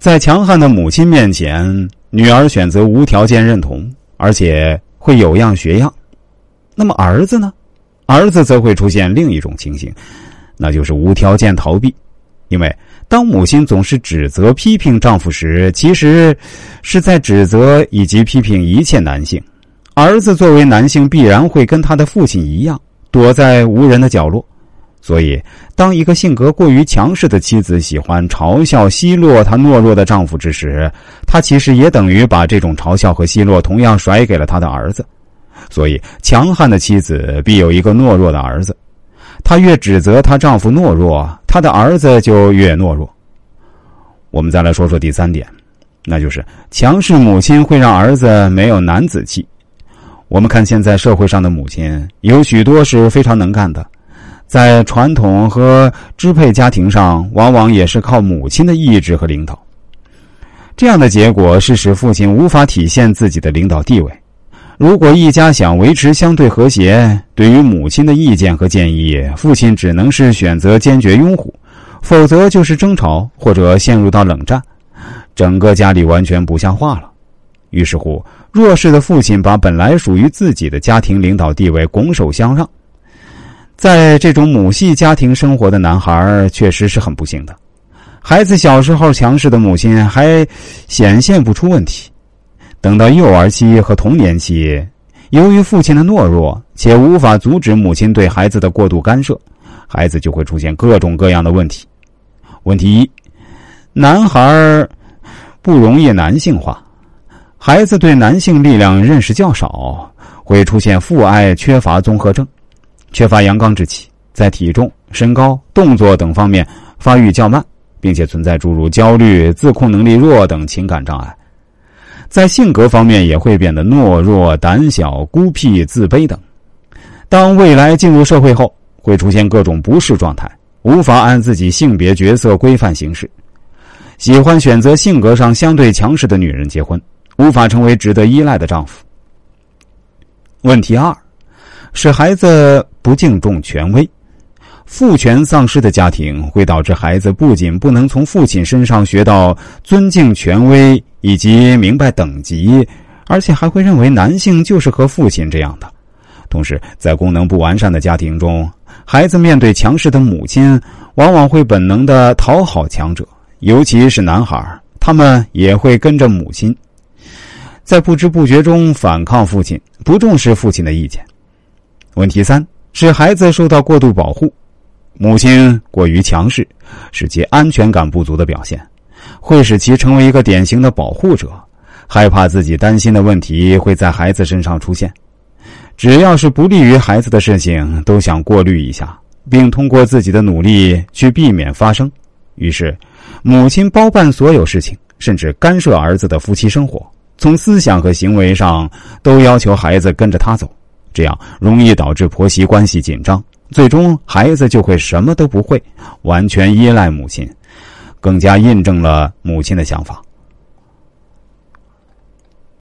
在强悍的母亲面前，女儿选择无条件认同，而且会有样学样。那么儿子呢？儿子则会出现另一种情形，那就是无条件逃避。因为当母亲总是指责、批评丈夫时，其实是在指责以及批评一切男性。儿子作为男性，必然会跟他的父亲一样，躲在无人的角落。所以，当一个性格过于强势的妻子喜欢嘲笑、奚落她懦弱的丈夫之时，她其实也等于把这种嘲笑和奚落同样甩给了她的儿子。所以，强悍的妻子必有一个懦弱的儿子。她越指责她丈夫懦弱，她的儿子就越懦弱。我们再来说说第三点，那就是强势母亲会让儿子没有男子气。我们看现在社会上的母亲，有许多是非常能干的。在传统和支配家庭上，往往也是靠母亲的意志和领导。这样的结果是使父亲无法体现自己的领导地位。如果一家想维持相对和谐，对于母亲的意见和建议，父亲只能是选择坚决拥护，否则就是争吵或者陷入到冷战，整个家里完全不像话了。于是乎，弱势的父亲把本来属于自己的家庭领导地位拱手相让。在这种母系家庭生活的男孩确实是很不幸的。孩子小时候强势的母亲还显现不出问题，等到幼儿期和童年期，由于父亲的懦弱且无法阻止母亲对孩子的过度干涉，孩子就会出现各种各样的问题。问题一：男孩不容易男性化，孩子对男性力量认识较少，会出现父爱缺乏综合症。缺乏阳刚之气，在体重、身高、动作等方面发育较慢，并且存在诸如焦虑、自控能力弱等情感障碍。在性格方面也会变得懦弱、胆小、孤僻、自卑等。当未来进入社会后，会出现各种不适状态，无法按自己性别角色规范行事，喜欢选择性格上相对强势的女人结婚，无法成为值得依赖的丈夫。问题二。使孩子不敬重权威，父权丧失的家庭会导致孩子不仅不能从父亲身上学到尊敬权威以及明白等级，而且还会认为男性就是和父亲这样的。同时，在功能不完善的家庭中，孩子面对强势的母亲，往往会本能的讨好强者，尤其是男孩，他们也会跟着母亲，在不知不觉中反抗父亲，不重视父亲的意见。问题三是孩子受到过度保护，母亲过于强势，使其安全感不足的表现，会使其成为一个典型的保护者，害怕自己担心的问题会在孩子身上出现，只要是不利于孩子的事情都想过滤一下，并通过自己的努力去避免发生。于是，母亲包办所有事情，甚至干涉儿子的夫妻生活，从思想和行为上都要求孩子跟着他走。这样容易导致婆媳关系紧张，最终孩子就会什么都不会，完全依赖母亲，更加印证了母亲的想法。